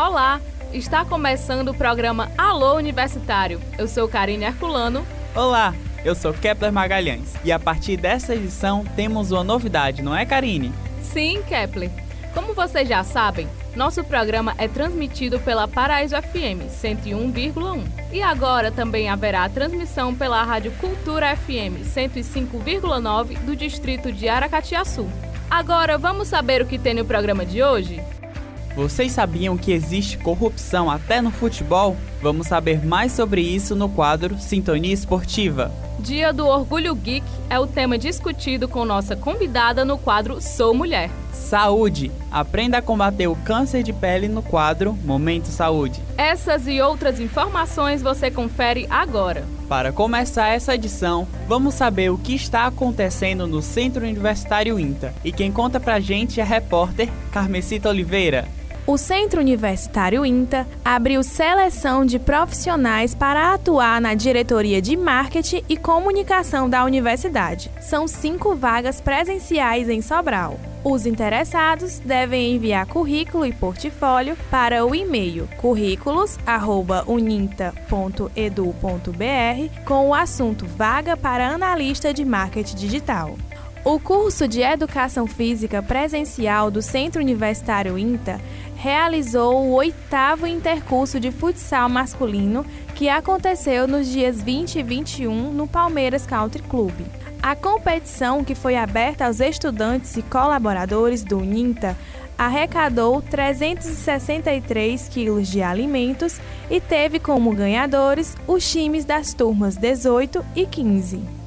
Olá, está começando o programa Alô Universitário. Eu sou Karine Herculano. Olá, eu sou Kepler Magalhães e a partir dessa edição temos uma novidade, não é, Karine? Sim, Kepler. Como vocês já sabem, nosso programa é transmitido pela Paraíso FM 101,1 e agora também haverá transmissão pela Rádio Cultura FM 105,9 do distrito de Aracatiaçu. Agora vamos saber o que tem no programa de hoje? Vocês sabiam que existe corrupção até no futebol? Vamos saber mais sobre isso no quadro Sintonia Esportiva. Dia do Orgulho Geek é o tema discutido com nossa convidada no quadro Sou Mulher. Saúde. Aprenda a combater o câncer de pele no quadro Momento Saúde. Essas e outras informações você confere agora. Para começar essa edição, vamos saber o que está acontecendo no Centro Universitário INTA. E quem conta pra gente é a repórter Carmesita Oliveira. O Centro Universitário INTA abriu seleção de profissionais para atuar na diretoria de marketing e comunicação da universidade. São cinco vagas presenciais em Sobral. Os interessados devem enviar currículo e portfólio para o e-mail currículos@uninta.edu.br com o assunto vaga para analista de marketing digital. O curso de Educação Física Presencial do Centro Universitário INTA realizou o oitavo intercurso de futsal masculino que aconteceu nos dias 20 e 21 no Palmeiras Country Club. A competição, que foi aberta aos estudantes e colaboradores do UNINTA, arrecadou 363 quilos de alimentos e teve como ganhadores os times das turmas 18 e 15.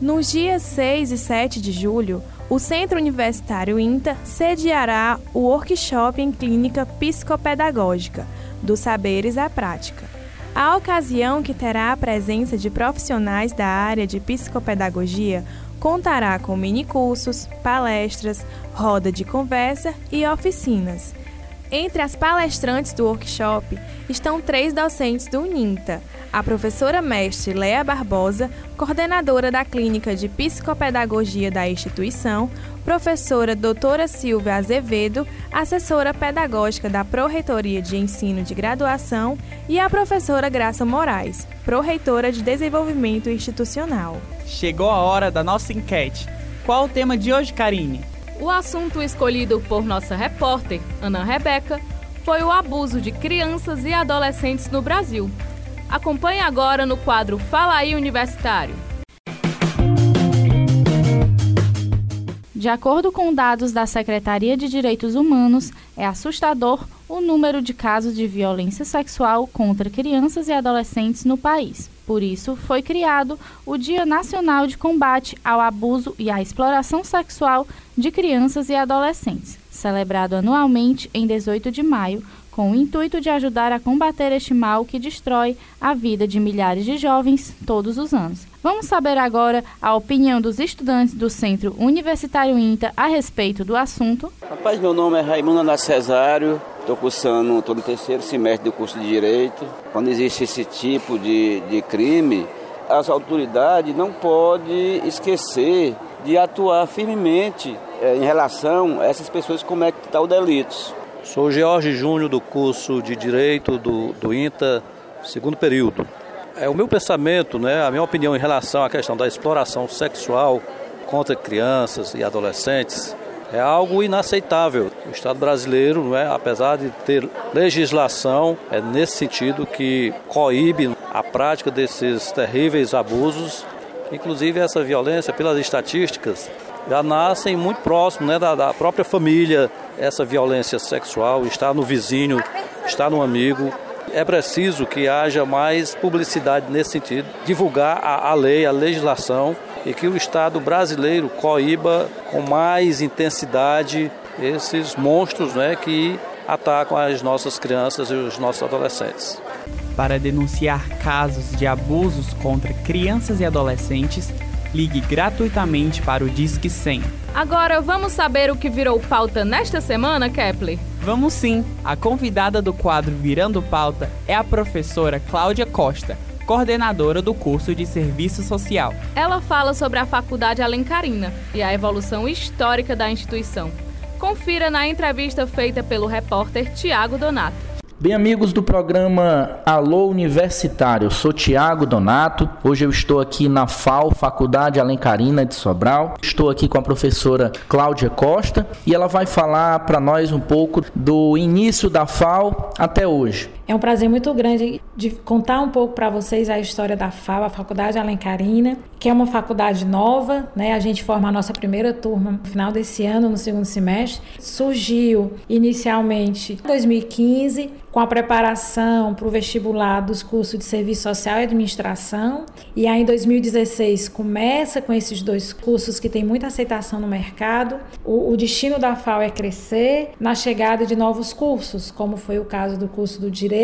Nos dias 6 e 7 de julho, o Centro Universitário INTA sediará o workshop em clínica psicopedagógica, dos saberes à prática. A ocasião, que terá a presença de profissionais da área de psicopedagogia, contará com minicursos, palestras, roda de conversa e oficinas. Entre as palestrantes do workshop estão três docentes do UNINTA, a professora mestre Lea Barbosa, coordenadora da Clínica de Psicopedagogia da instituição, professora doutora Silvia Azevedo, assessora pedagógica da Pró-Reitoria de Ensino de Graduação, e a professora Graça Moraes, pró-reitora de Desenvolvimento Institucional. Chegou a hora da nossa enquete. Qual o tema de hoje, Karine? O assunto escolhido por nossa repórter, Ana Rebeca, foi o abuso de crianças e adolescentes no Brasil. Acompanhe agora no quadro Fala aí Universitário. De acordo com dados da Secretaria de Direitos Humanos, é assustador o número de casos de violência sexual contra crianças e adolescentes no país. Por isso, foi criado o Dia Nacional de Combate ao Abuso e à Exploração Sexual de Crianças e Adolescentes, celebrado anualmente em 18 de maio, com o intuito de ajudar a combater este mal que destrói a vida de milhares de jovens todos os anos. Vamos saber agora a opinião dos estudantes do Centro Universitário INTA a respeito do assunto. Rapaz, meu nome é Raimundo Ana Cesário, estou cursando, estou no terceiro semestre do curso de Direito. Quando existe esse tipo de, de crime, as autoridades não podem esquecer de atuar firmemente é, em relação a essas pessoas que cometem tal delitos. Sou George Júnior do curso de Direito do, do INTA, segundo período. É o meu pensamento, né, a minha opinião em relação à questão da exploração sexual contra crianças e adolescentes é algo inaceitável. O Estado brasileiro, não é, apesar de ter legislação, é nesse sentido que coíbe a prática desses terríveis abusos. Inclusive essa violência, pelas estatísticas, já nascem muito próximo né, da, da própria família, essa violência sexual, está no vizinho, está no amigo. É preciso que haja mais publicidade nesse sentido, divulgar a, a lei, a legislação e que o Estado brasileiro coíba com mais intensidade esses monstros né, que atacam as nossas crianças e os nossos adolescentes. Para denunciar casos de abusos contra crianças e adolescentes, ligue gratuitamente para o Disque 100. Agora vamos saber o que virou pauta nesta semana, Kepler? Vamos sim! A convidada do quadro Virando Pauta é a professora Cláudia Costa, coordenadora do curso de Serviço Social. Ela fala sobre a Faculdade Alencarina e a evolução histórica da instituição. Confira na entrevista feita pelo repórter Tiago Donato. Bem, amigos do programa Alô Universitário, eu sou Tiago Donato. Hoje eu estou aqui na FAO, Faculdade Alencarina de Sobral. Estou aqui com a professora Cláudia Costa e ela vai falar para nós um pouco do início da FAO até hoje. É um prazer muito grande de contar um pouco para vocês a história da FAO, a Faculdade Alencarina, que é uma faculdade nova, né? A gente forma a nossa primeira turma no final desse ano, no segundo semestre. Surgiu inicialmente em 2015 com a preparação para o vestibular dos cursos de Serviço Social e Administração. E aí, em 2016, começa com esses dois cursos que têm muita aceitação no mercado. O, o destino da FAO é crescer na chegada de novos cursos, como foi o caso do curso do Direito,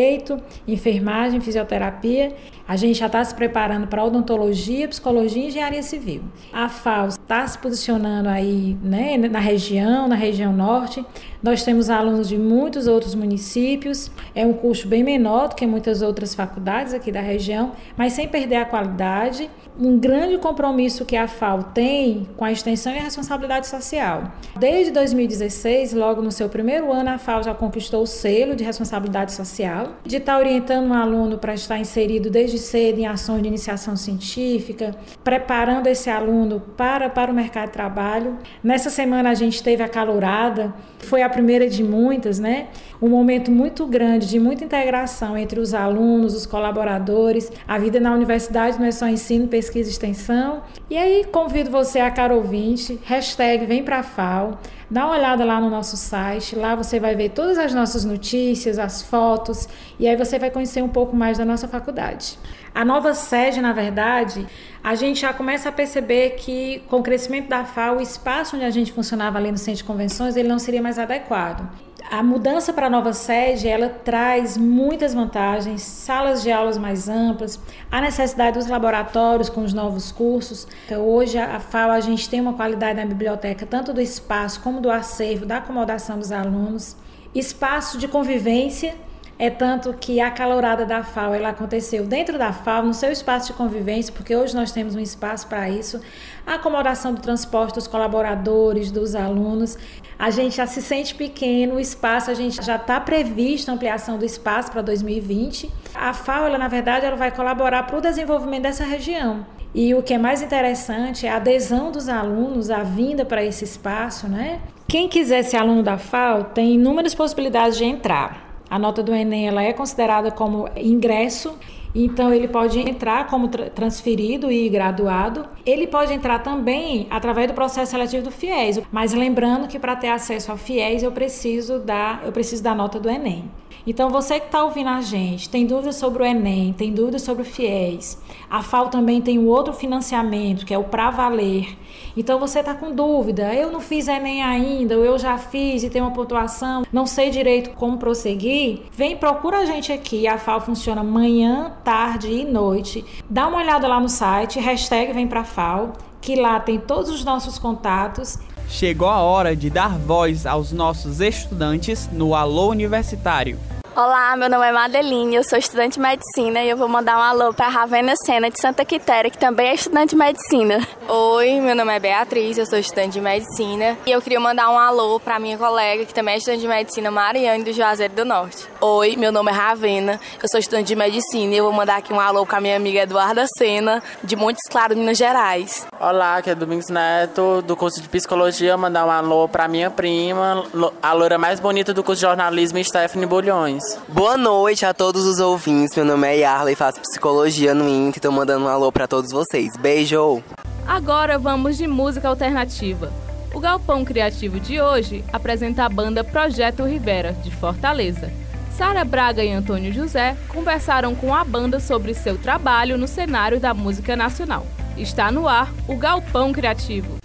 Enfermagem, Fisioterapia. A gente já está se preparando para odontologia, psicologia e engenharia civil. A FAO está se posicionando aí né, na região, na região norte. Nós temos alunos de muitos outros municípios. É um custo bem menor do que muitas outras faculdades aqui da região, mas sem perder a qualidade. Um grande compromisso que a FAO tem com a extensão e a responsabilidade social. Desde 2016, logo no seu primeiro ano, a FAO já conquistou o selo de responsabilidade social, de estar orientando um aluno para estar inserido desde cedo em ações de iniciação científica, preparando esse aluno para, para o mercado de trabalho. Nessa semana a gente teve a calorada, foi a primeira de muitas, né? Um momento muito grande de muita integração entre os alunos, os colaboradores. A vida na universidade não é só ensino, pesquisa e extensão. E aí convido você a cara ouvinte, hashtag vem pra FAO, dá uma olhada lá no nosso site, lá você vai ver todas as nossas notícias, as fotos, e aí você vai conhecer um pouco mais da nossa faculdade. A nova sede, na verdade, a gente já começa a perceber que com o crescimento da FAO, o espaço onde a gente funcionava ali no centro de convenções, ele não seria mais adequado. A mudança para a nova sede, ela traz muitas vantagens, salas de aulas mais amplas, a necessidade dos laboratórios com os novos cursos. Então, hoje a FAO a gente tem uma qualidade na biblioteca, tanto do espaço como do acervo, da acomodação dos alunos, espaço de convivência é tanto que a calorada da FAO ela aconteceu dentro da FAO, no seu espaço de convivência, porque hoje nós temos um espaço para isso. A acomodação do transporte dos colaboradores, dos alunos. A gente já se sente pequeno, o espaço, a gente já está previsto a ampliação do espaço para 2020. A FAO, ela, na verdade, ela vai colaborar para o desenvolvimento dessa região. E o que é mais interessante é a adesão dos alunos, a vinda para esse espaço, né? Quem quiser ser aluno da FAO tem inúmeras possibilidades de entrar. A nota do Enem ela é considerada como ingresso, então ele pode entrar como transferido e graduado. Ele pode entrar também através do processo seletivo do FIES, mas lembrando que para ter acesso ao FIES eu preciso da eu preciso da nota do Enem. Então, você que está ouvindo a gente, tem dúvidas sobre o Enem, tem dúvidas sobre o FIES, a FAO também tem um outro financiamento, que é o Pra Valer. Então, você está com dúvida, eu não fiz Enem ainda, ou eu já fiz e tenho uma pontuação, não sei direito como prosseguir, vem, procura a gente aqui, a FAO funciona manhã, tarde e noite. Dá uma olhada lá no site, hashtag vem pra FAO, que lá tem todos os nossos contatos Chegou a hora de dar voz aos nossos estudantes no Alô Universitário. Olá, meu nome é Madeline, eu sou estudante de medicina e eu vou mandar um alô para Ravena Sena de Santa Quitéria, que também é estudante de medicina. Oi, meu nome é Beatriz, eu sou estudante de medicina e eu queria mandar um alô para minha colega, que também é estudante de medicina, Mariane do Juazeiro do Norte. Oi, meu nome é Ravena, eu sou estudante de medicina e eu vou mandar aqui um alô para minha amiga Eduarda Sena, de Montes Claros, Minas Gerais. Olá, aqui é Domingos Neto, do curso de Psicologia, mandar um alô para minha prima, a loira mais bonita do curso de jornalismo, Stephanie Bulhões. Boa noite a todos os ouvintes. Meu nome é Yarla e faço psicologia no INT. Tô mandando um alô para todos vocês. Beijo! Agora vamos de música alternativa. O Galpão Criativo de hoje apresenta a banda Projeto Rivera, de Fortaleza. Sara Braga e Antônio José conversaram com a banda sobre seu trabalho no cenário da música nacional. Está no ar o Galpão Criativo.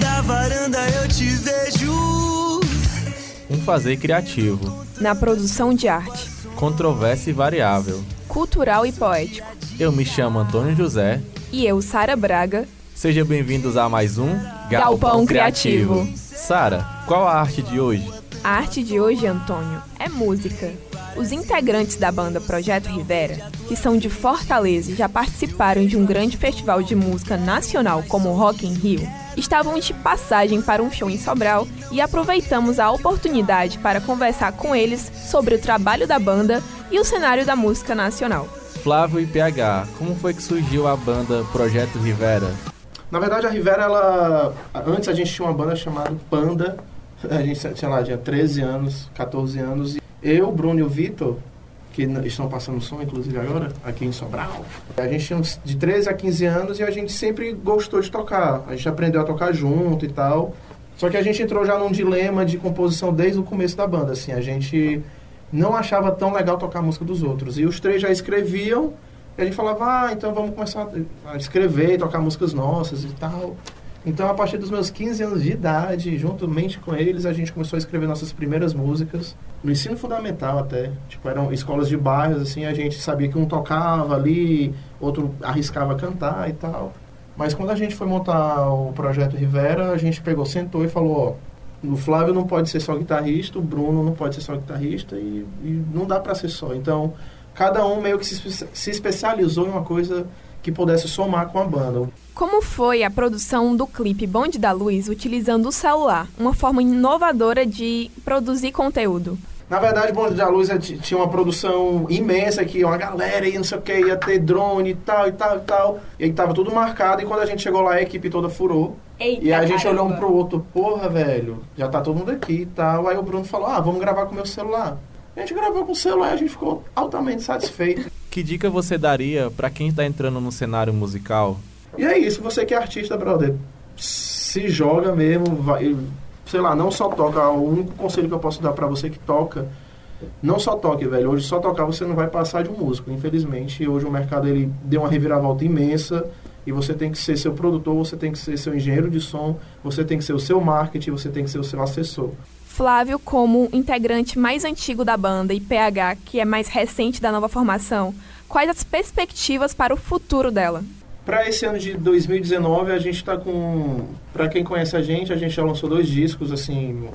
Da varanda eu te vejo um fazer criativo. Na produção de arte. Controversa e variável. Cultural e poético. Eu me chamo Antônio José. E eu, Sara Braga. Sejam bem-vindos a mais um Galpão, Galpão Criativo. Criativo. Sara, qual a arte de hoje? A arte de hoje, Antônio, é música. Os integrantes da banda Projeto Rivera, que são de Fortaleza e já participaram de um grande festival de música nacional como o Rock in Rio, estavam de passagem para um show em Sobral e aproveitamos a oportunidade para conversar com eles sobre o trabalho da banda e o cenário da música nacional. Flávio e PH, como foi que surgiu a banda Projeto Rivera? Na verdade, a Rivera, ela. Antes a gente tinha uma banda chamada Panda. A gente, sei lá, tinha 13 anos, 14 anos. Eu, Bruno e o Vitor, que estão passando som, inclusive agora, aqui em Sobral. A gente tinha de 13 a 15 anos e a gente sempre gostou de tocar. A gente aprendeu a tocar junto e tal. Só que a gente entrou já num dilema de composição desde o começo da banda, assim. A gente não achava tão legal tocar a música dos outros. E os três já escreviam, e a gente falava, ah, então vamos começar a escrever tocar músicas nossas e tal. Então, a partir dos meus 15 anos de idade, juntamente com eles, a gente começou a escrever nossas primeiras músicas. No ensino fundamental até. Tipo, eram escolas de bairros, assim, a gente sabia que um tocava ali, outro arriscava cantar e tal. Mas quando a gente foi montar o projeto Rivera, a gente pegou, sentou e falou, ó, o Flávio não pode ser só guitarrista, o Bruno não pode ser só guitarrista e, e não dá para ser só. Então, cada um meio que se, se especializou em uma coisa que pudesse somar com a banda. Como foi a produção do clipe Bonde da Luz utilizando o celular, uma forma inovadora de produzir conteúdo? Na verdade, Bonde da Luz é tinha uma produção imensa aqui, uma galera e não sei o que, ia ter drone e tal, e tal, e tal. E aí tava tudo marcado, e quando a gente chegou lá, a equipe toda furou. Eita, e a gente caramba. olhou um pro outro, porra, velho, já tá todo mundo aqui e tal. Aí o Bruno falou, ah, vamos gravar com o meu celular. A gente gravou com o celular e a gente ficou altamente satisfeito. Que dica você daria para quem está entrando no cenário musical? E é isso, você que é artista, brother, se joga mesmo, vai, sei lá, não só toca. O único conselho que eu posso dar para você que toca, não só toque, velho. Hoje só tocar você não vai passar de um músico, infelizmente. Hoje o mercado ele deu uma reviravolta imensa e você tem que ser seu produtor, você tem que ser seu engenheiro de som, você tem que ser o seu marketing, você tem que ser o seu assessor. Flávio, como integrante mais antigo da banda, e PH, que é mais recente da nova formação, quais as perspectivas para o futuro dela? Para esse ano de 2019, a gente está com. Para quem conhece a gente, a gente já lançou dois discos, assim,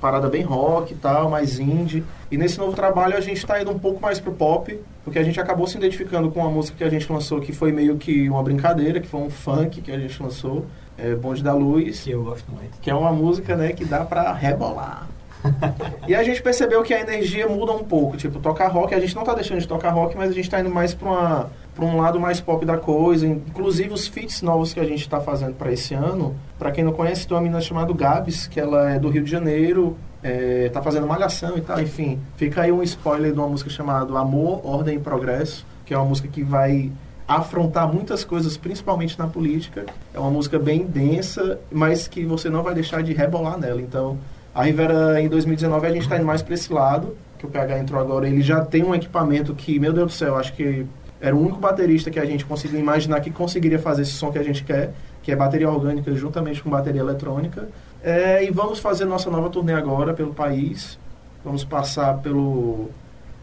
parada bem rock e tal, mais indie. E nesse novo trabalho a gente está indo um pouco mais pro pop, porque a gente acabou se identificando com a música que a gente lançou, que foi meio que uma brincadeira, que foi um funk que a gente lançou, é Bonde da Luz. Que eu gosto muito. Que é uma música, né, que dá para rebolar. e a gente percebeu que a energia muda um pouco, tipo, tocar rock, a gente não tá deixando de tocar rock, mas a gente tá indo mais para uma para um lado mais pop da coisa, inclusive os feats novos que a gente está fazendo para esse ano. Para quem não conhece, tem uma menina chamada Gabs, que ela é do Rio de Janeiro, é, tá fazendo malhação e tal, enfim. Fica aí um spoiler de uma música chamada Amor, Ordem e Progresso, que é uma música que vai afrontar muitas coisas, principalmente na política. É uma música bem densa, mas que você não vai deixar de rebolar nela. Então, a Rivera em 2019 a gente está indo mais para esse lado, que o PH entrou agora. Ele já tem um equipamento que, meu Deus do céu, acho que era o único baterista que a gente conseguiu imaginar que conseguiria fazer esse som que a gente quer, que é bateria orgânica juntamente com bateria eletrônica. É, e vamos fazer nossa nova turnê agora pelo país. Vamos passar pelo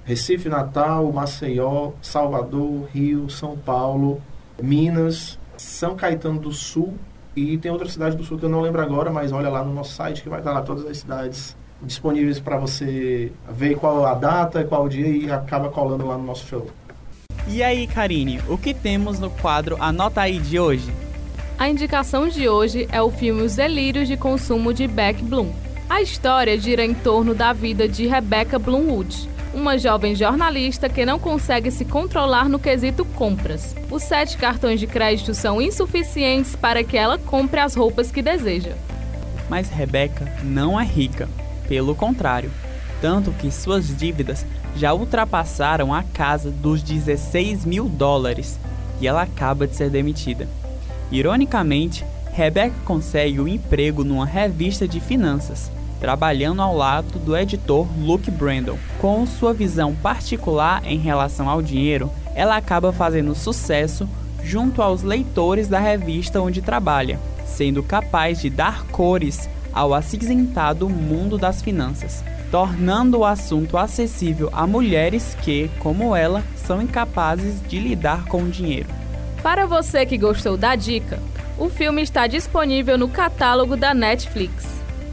Recife, Natal, Maceió, Salvador, Rio, São Paulo, Minas, São Caetano do Sul e tem outra cidade do Sul que eu não lembro agora, mas olha lá no nosso site que vai estar lá todas as cidades disponíveis para você ver qual a data, qual o dia e acaba colando lá no nosso show. E aí, Karine, o que temos no quadro Anota aí de hoje? A indicação de hoje é o filme Os Delírios de Consumo de Beck Bloom. A história gira em torno da vida de Rebecca Bloomwood, uma jovem jornalista que não consegue se controlar no quesito compras. Os sete cartões de crédito são insuficientes para que ela compre as roupas que deseja. Mas Rebecca não é rica, pelo contrário, tanto que suas dívidas já ultrapassaram a casa dos 16 mil dólares e ela acaba de ser demitida. Ironicamente, Rebecca consegue o um emprego numa revista de finanças, trabalhando ao lado do editor Luke Brandon. Com sua visão particular em relação ao dinheiro, ela acaba fazendo sucesso junto aos leitores da revista onde trabalha, sendo capaz de dar cores ao acinzentado mundo das finanças tornando o assunto acessível a mulheres que, como ela, são incapazes de lidar com o dinheiro. Para você que gostou da dica, o filme está disponível no catálogo da Netflix.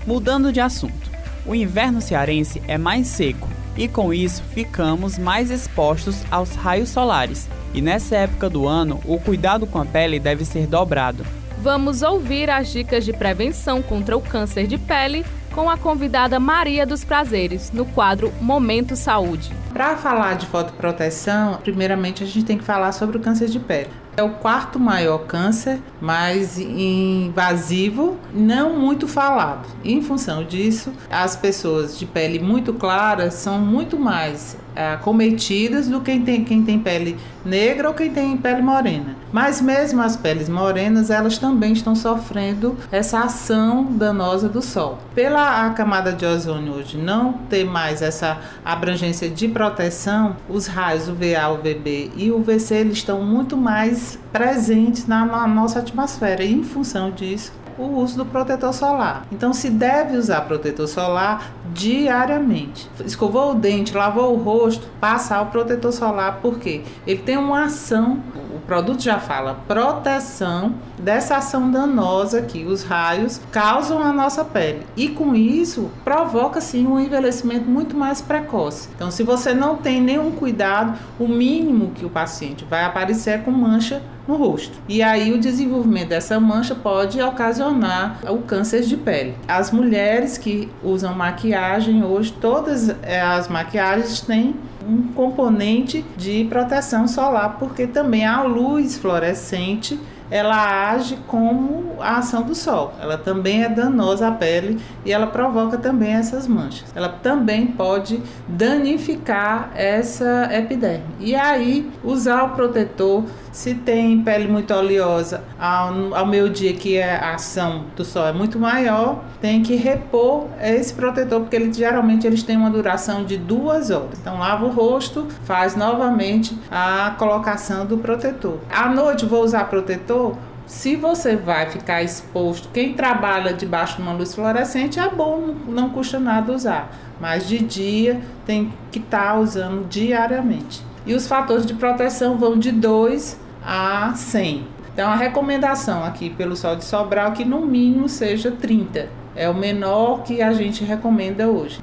Mudando de assunto, o inverno cearense é mais seco e com isso ficamos mais expostos aos raios solares. E nessa época do ano, o cuidado com a pele deve ser dobrado. vamos ouvir as dicas de prevenção contra o câncer de pele com a convidada Maria dos Prazeres, no quadro Momento Saúde. Para falar de fotoproteção, primeiramente a gente tem que falar sobre o câncer de pele. É o quarto maior câncer, mais invasivo, não muito falado. Em função disso, as pessoas de pele muito clara são muito mais é, cometidas do que quem tem, quem tem pele negra ou quem tem pele morena. Mas mesmo as peles morenas, elas também estão sofrendo essa ação danosa do sol. Pela camada de ozônio hoje não ter mais essa abrangência de proteção, os raios UVA, UVB e UVC eles estão muito mais presentes na, na nossa atmosfera. E em função disso, o uso do protetor solar. Então se deve usar protetor solar diariamente. Escovou o dente, lavou o rosto, passar o protetor solar porque ele tem uma ação, produto já fala, proteção dessa ação danosa que os raios causam à nossa pele. E com isso provoca sim um envelhecimento muito mais precoce. Então se você não tem nenhum cuidado, o mínimo que o paciente vai aparecer é com mancha no rosto. E aí o desenvolvimento dessa mancha pode ocasionar o câncer de pele. As mulheres que usam maquiagem hoje, todas eh, as maquiagens têm um componente de proteção solar, porque também a luz fluorescente ela age como a ação do sol. Ela também é danosa à pele e ela provoca também essas manchas. Ela também pode danificar essa epiderme. E aí, usar o protetor, se tem pele muito oleosa, ao, ao meio dia que é a ação do sol é muito maior, tem que repor esse protetor, porque ele, geralmente eles têm uma duração de duas horas. Então, lava o rosto, faz novamente a colocação do protetor. À noite, vou usar protetor se você vai ficar exposto, quem trabalha debaixo de uma luz fluorescente é bom, não custa nada usar, mas de dia tem que estar tá usando diariamente. E os fatores de proteção vão de 2 a 100. Então a recomendação aqui pelo Sol de Sobral é que no mínimo seja 30. É o menor que a gente recomenda hoje.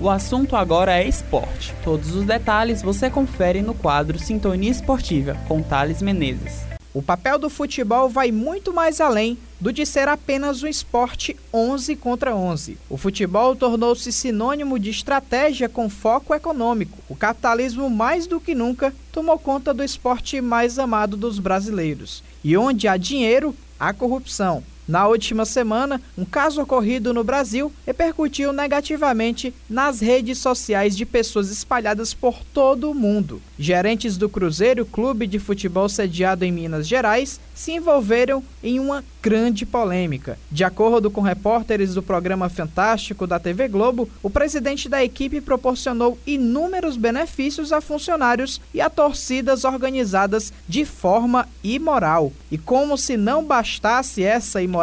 O assunto agora é esporte. Todos os detalhes você confere no quadro Sintonia Esportiva com Thales Menezes. O papel do futebol vai muito mais além do de ser apenas um esporte 11 contra 11. O futebol tornou-se sinônimo de estratégia com foco econômico. O capitalismo, mais do que nunca, tomou conta do esporte mais amado dos brasileiros. E onde há dinheiro, há corrupção. Na última semana, um caso ocorrido no Brasil repercutiu negativamente nas redes sociais de pessoas espalhadas por todo o mundo. Gerentes do Cruzeiro, clube de futebol sediado em Minas Gerais, se envolveram em uma grande polêmica. De acordo com repórteres do programa Fantástico da TV Globo, o presidente da equipe proporcionou inúmeros benefícios a funcionários e a torcidas organizadas de forma imoral. E como se não bastasse essa imoralidade,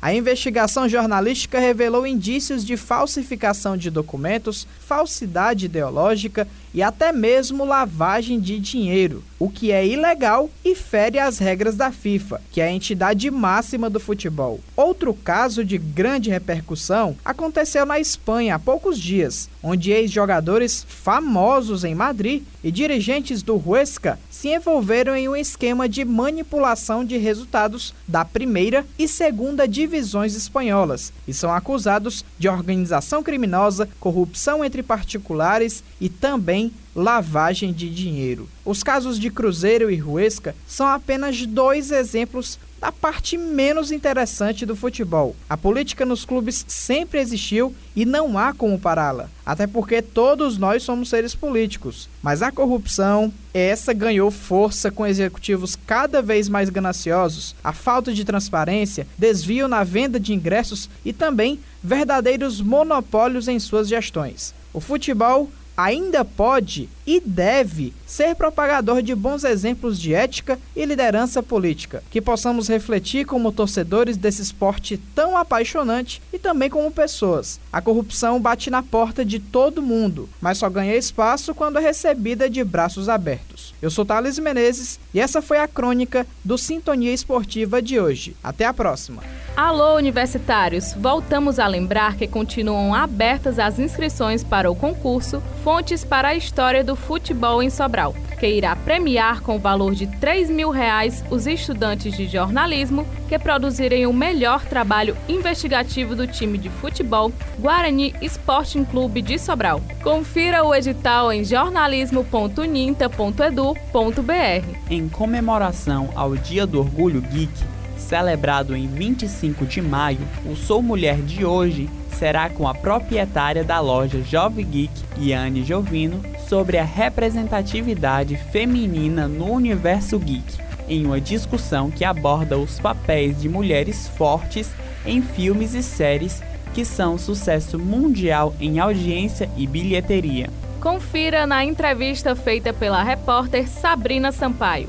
a investigação jornalística revelou indícios de falsificação de documentos, falsidade ideológica e até mesmo lavagem de dinheiro, o que é ilegal e fere as regras da FIFA, que é a entidade máxima do futebol. Outro caso de grande repercussão aconteceu na Espanha há poucos dias, onde ex-jogadores famosos em Madrid e dirigentes do Huesca se envolveram em um esquema de manipulação de resultados da primeira e segunda divisões espanholas e são acusados de organização criminosa, corrupção entre particulares e também lavagem de dinheiro. Os casos de Cruzeiro e Ruesca são apenas dois exemplos da parte menos interessante do futebol. A política nos clubes sempre existiu e não há como pará-la, até porque todos nós somos seres políticos. Mas a corrupção, essa ganhou força com executivos cada vez mais gananciosos, a falta de transparência, desvio na venda de ingressos e também verdadeiros monopólios em suas gestões. O futebol ainda pode e deve ser propagador de bons exemplos de ética e liderança política, que possamos refletir como torcedores desse esporte tão apaixonante e também como pessoas. A corrupção bate na porta de todo mundo, mas só ganha espaço quando é recebida de braços abertos. Eu sou Thales Menezes e essa foi a crônica do Sintonia Esportiva de hoje. Até a próxima. Alô, universitários! Voltamos a lembrar que continuam abertas as inscrições para o concurso Fontes para a História do Futebol em Sobral. que irá premiar com o valor de 3 mil reais os estudantes de jornalismo que produzirem o melhor trabalho investigativo do time de futebol Guarani Sporting Clube de Sobral. Confira o edital em jornalismo.ninta.edu.br. Em comemoração ao Dia do Orgulho Geek, celebrado em 25 de maio, o Sou Mulher de hoje será com a proprietária da loja Jovem Geek, Yane Jovino, sobre a representatividade feminina no universo geek, em uma discussão que aborda os papéis de mulheres fortes em filmes e séries que são sucesso mundial em audiência e bilheteria. Confira na entrevista feita pela repórter Sabrina Sampaio.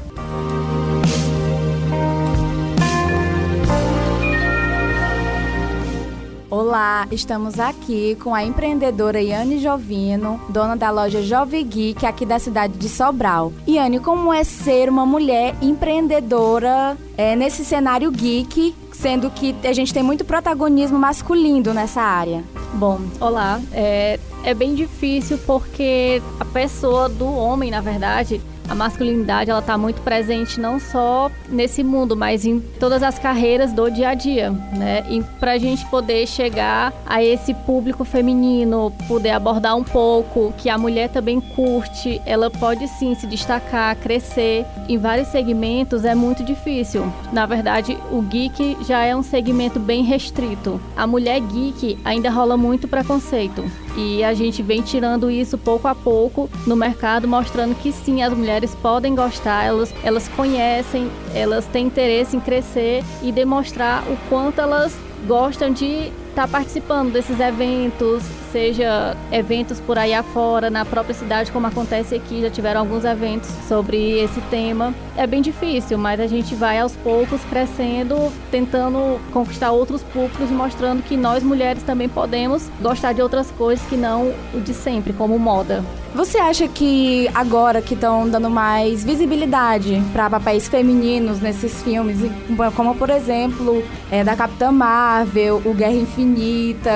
Olá, estamos aqui com a empreendedora Yane Jovino, dona da loja Jovem Geek aqui da cidade de Sobral. Yane, como é ser uma mulher empreendedora é, nesse cenário geek, sendo que a gente tem muito protagonismo masculino nessa área? Bom, olá. É, é bem difícil porque a pessoa do homem, na verdade, a masculinidade ela está muito presente não só nesse mundo, mas em todas as carreiras do dia a dia, né? E para a gente poder chegar a esse público feminino, poder abordar um pouco que a mulher também curte, ela pode sim se destacar, crescer em vários segmentos é muito difícil. Na verdade, o geek já é um segmento bem restrito. A mulher geek ainda rola muito preconceito. E a gente vem tirando isso pouco a pouco no mercado, mostrando que sim, as mulheres podem gostar, elas, elas conhecem, elas têm interesse em crescer e demonstrar o quanto elas gostam de estar tá participando desses eventos, seja eventos por aí afora, na própria cidade, como acontece aqui, já tiveram alguns eventos sobre esse tema. É bem difícil, mas a gente vai aos poucos crescendo, tentando conquistar outros públicos, mostrando que nós mulheres também podemos gostar de outras coisas que não o de sempre, como moda. Você acha que agora que estão dando mais visibilidade para papéis femininos nesses filmes, como por exemplo é, da Capitã Marvel, o Guerra Infinita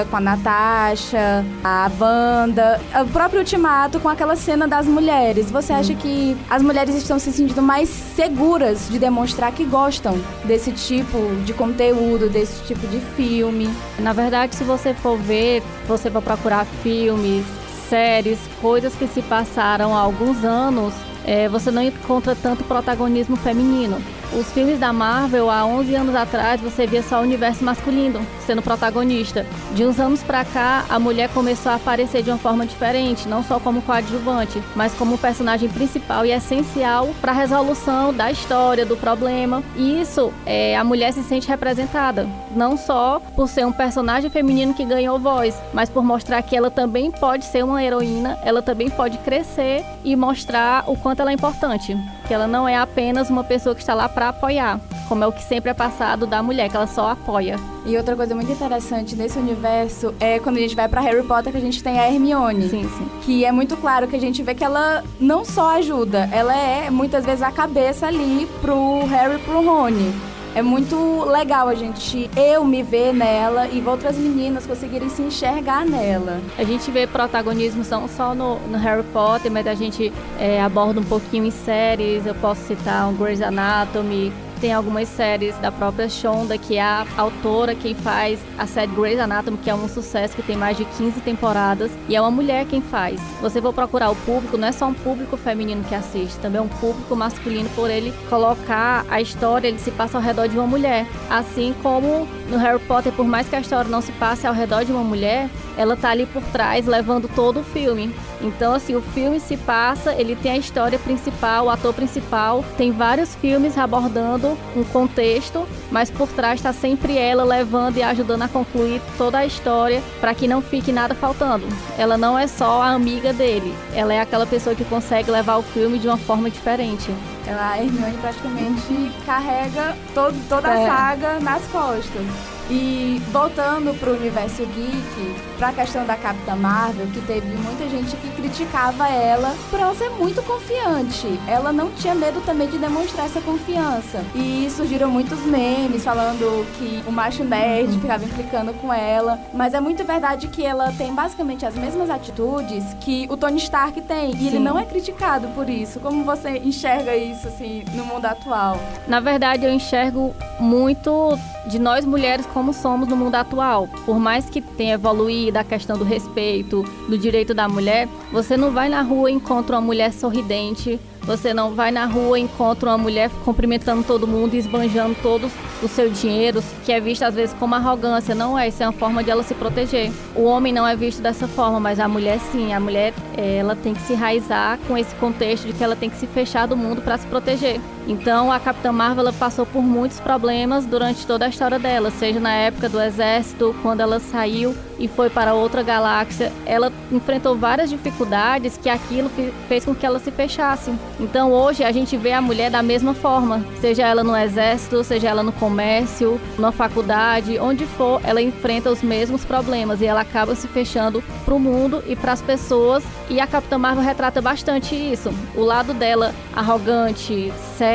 com a Natasha, a Wanda, o próprio Ultimato com aquela cena das mulheres, você acha que as mulheres estão se sentindo mais seguras de demonstrar que gostam desse tipo de conteúdo, desse tipo de filme? Na verdade, se você for ver, você vai procurar filmes séries, coisas que se passaram há alguns anos, é, você não encontra tanto protagonismo feminino. Os filmes da Marvel, há 11 anos atrás, você via só o universo masculino sendo protagonista. De uns anos para cá, a mulher começou a aparecer de uma forma diferente, não só como coadjuvante, mas como personagem principal e essencial para a resolução da história, do problema. E isso, é, a mulher se sente representada, não só por ser um personagem feminino que ganhou voz, mas por mostrar que ela também pode ser uma heroína, ela também pode crescer e mostrar o quanto ela é importante. Que ela não é apenas uma pessoa que está lá para apoiar, como é o que sempre é passado da mulher, que ela só apoia. E outra coisa muito interessante nesse universo é quando a gente vai para Harry Potter que a gente tem a Hermione. Sim, sim. Que é muito claro que a gente vê que ela não só ajuda, ela é muitas vezes a cabeça ali pro Harry e pro Rony. É muito legal a gente, eu me ver nela e outras meninas conseguirem se enxergar nela. A gente vê protagonismo não só no, no Harry Potter, mas a gente é, aborda um pouquinho em séries. Eu posso citar um Grey's Anatomy, tem algumas séries da própria Shonda, que é a autora quem faz a série Grey's Anatomy, que é um sucesso, que tem mais de 15 temporadas, e é uma mulher quem faz. Você for procurar o público, não é só um público feminino que assiste, também é um público masculino por ele colocar a história, ele se passa ao redor de uma mulher. Assim como no Harry Potter, por mais que a história não se passe ao redor de uma mulher, ela tá ali por trás levando todo o filme. Então, assim, o filme se passa, ele tem a história principal, o ator principal, tem vários filmes abordando um contexto, mas por trás está sempre ela levando e ajudando a concluir toda a história para que não fique nada faltando. Ela não é só a amiga dele, ela é aquela pessoa que consegue levar o filme de uma forma diferente. Ela, a Hermione praticamente carrega todo, toda é. a saga nas costas. E voltando para o universo geek, para a questão da Capitã Marvel, que teve muita gente que criticava ela por ela ser muito confiante. Ela não tinha medo também de demonstrar essa confiança. E surgiram muitos memes falando que o macho nerd ficava implicando com ela. Mas é muito verdade que ela tem basicamente as mesmas atitudes que o Tony Stark tem. E Sim. ele não é criticado por isso. Como você enxerga isso, assim, no mundo atual? Na verdade, eu enxergo muito de nós mulheres como somos no mundo atual. Por mais que tenha evoluído a questão do respeito, do direito da mulher, você não vai na rua e encontra uma mulher sorridente, você não vai na rua e encontra uma mulher cumprimentando todo mundo e esbanjando todo o seu dinheiro, que é visto às vezes como arrogância. Não é, isso é uma forma de ela se proteger. O homem não é visto dessa forma, mas a mulher sim. A mulher, ela tem que se raizar com esse contexto de que ela tem que se fechar do mundo para se proteger. Então a Capitã Marvel passou por muitos problemas durante toda a história dela, seja na época do exército, quando ela saiu e foi para outra galáxia, ela enfrentou várias dificuldades que aquilo fez com que ela se fechasse. Então hoje a gente vê a mulher da mesma forma, seja ela no exército, seja ela no comércio, na faculdade, onde for, ela enfrenta os mesmos problemas e ela acaba se fechando para o mundo e para as pessoas. E a Capitã Marvel retrata bastante isso. O lado dela arrogante, séria,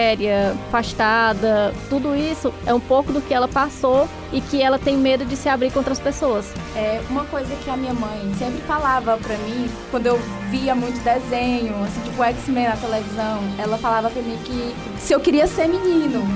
afastada, tudo isso é um pouco do que ela passou e que ela tem medo de se abrir contra as pessoas. É uma coisa que a minha mãe sempre falava para mim quando eu via muito desenho, assim, tipo X-Men na televisão, ela falava para mim que se eu queria ser menino,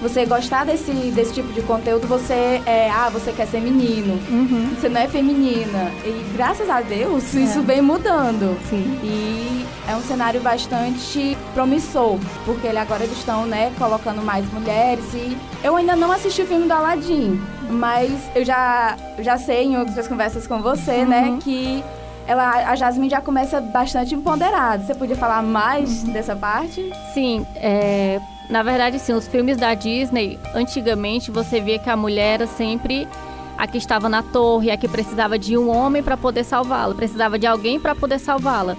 você gostar desse, desse tipo de conteúdo, você é, ah, você quer ser menino. Uhum. Você não é feminina. E graças a Deus, é. isso vem mudando. Sim. E é um cenário bastante promissor, porque ele agora eles estão, né, colocando mais mulheres e eu ainda não assisti o filme do Aladdin, mas eu já já sei em outras conversas com você, né, uhum. né, que ela, a Jasmine já começa bastante empoderada. Você podia falar mais uhum. dessa parte? Sim, é, na verdade, sim, os filmes da Disney, antigamente você via que a mulher era sempre a que estava na torre, a que precisava de um homem para poder salvá-la, precisava de alguém para poder salvá-la.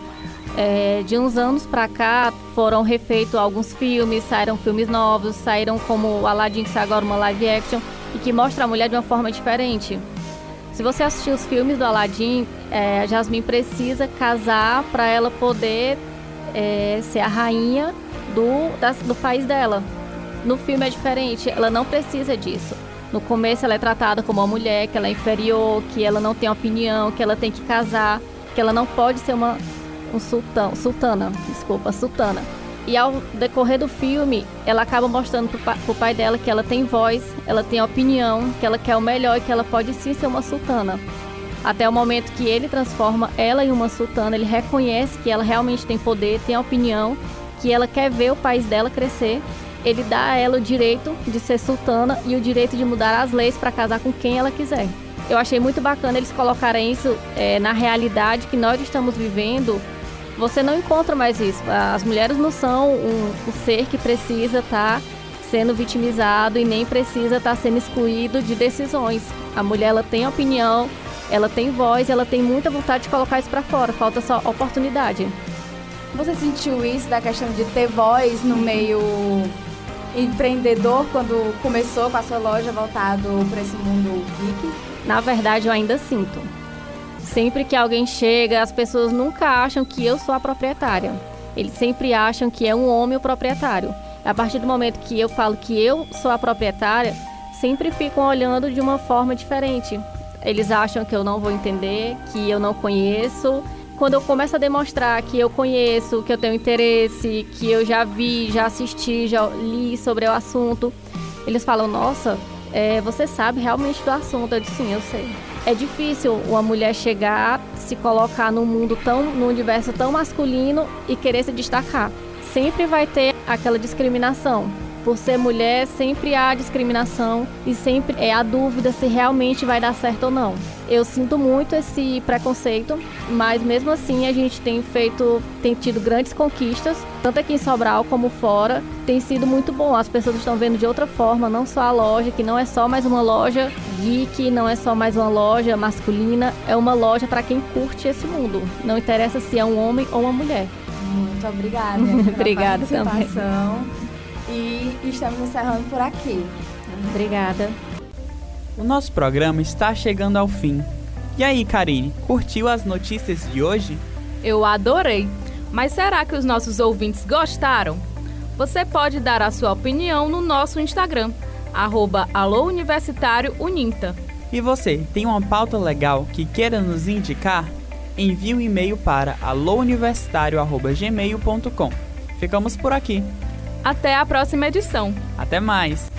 É, de uns anos para cá foram refeitos alguns filmes, saíram filmes novos, saíram como Aladdin, que agora uma live action, e que mostra a mulher de uma forma diferente. Se você assistir os filmes do Aladdin, é, a Jasmine precisa casar para ela poder é, ser a rainha do, das, do país dela. No filme é diferente, ela não precisa disso. No começo ela é tratada como uma mulher, que ela é inferior, que ela não tem opinião, que ela tem que casar, que ela não pode ser uma um sultão, sultana, desculpa, sultana. E ao decorrer do filme, ela acaba mostrando pro, pro pai dela que ela tem voz, ela tem opinião, que ela quer o melhor e que ela pode sim ser uma sultana. Até o momento que ele transforma ela em uma sultana, ele reconhece que ela realmente tem poder, tem opinião que ela quer ver o país dela crescer, ele dá a ela o direito de ser sultana e o direito de mudar as leis para casar com quem ela quiser. Eu achei muito bacana eles colocarem isso é, na realidade que nós estamos vivendo. Você não encontra mais isso. As mulheres não são um, um ser que precisa estar tá sendo vitimizado e nem precisa estar tá sendo excluído de decisões. A mulher ela tem opinião, ela tem voz, ela tem muita vontade de colocar isso para fora. Falta só oportunidade. Você sentiu isso da questão de ter voz no meio empreendedor quando começou com a sua loja voltado para esse mundo geek? Na verdade, eu ainda sinto. Sempre que alguém chega, as pessoas nunca acham que eu sou a proprietária. Eles sempre acham que é um homem o proprietário. A partir do momento que eu falo que eu sou a proprietária, sempre ficam olhando de uma forma diferente. Eles acham que eu não vou entender, que eu não conheço, quando eu começo a demonstrar que eu conheço, que eu tenho interesse, que eu já vi, já assisti, já li sobre o assunto, eles falam: Nossa, é, você sabe realmente do assunto. Eu disse: Sim, eu sei. É difícil uma mulher chegar, se colocar num mundo tão, num universo tão masculino e querer se destacar. Sempre vai ter aquela discriminação por ser mulher, sempre há discriminação e sempre é a dúvida se realmente vai dar certo ou não. Eu sinto muito esse preconceito, mas mesmo assim a gente tem feito, tem tido grandes conquistas, tanto aqui em Sobral como fora. Tem sido muito bom. As pessoas estão vendo de outra forma, não só a loja, que não é só mais uma loja geek, não é só mais uma loja masculina, é uma loja para quem curte esse mundo. Não interessa se é um homem ou uma mulher. Muito obrigada. obrigada também. E estamos encerrando por aqui. Obrigada. O nosso programa está chegando ao fim. E aí, Karine, curtiu as notícias de hoje? Eu adorei! Mas será que os nossos ouvintes gostaram? Você pode dar a sua opinião no nosso Instagram, arroba. E você, tem uma pauta legal que queira nos indicar? Envie um e-mail para alôuniversitário.gmail.com. Ficamos por aqui. Até a próxima edição. Até mais!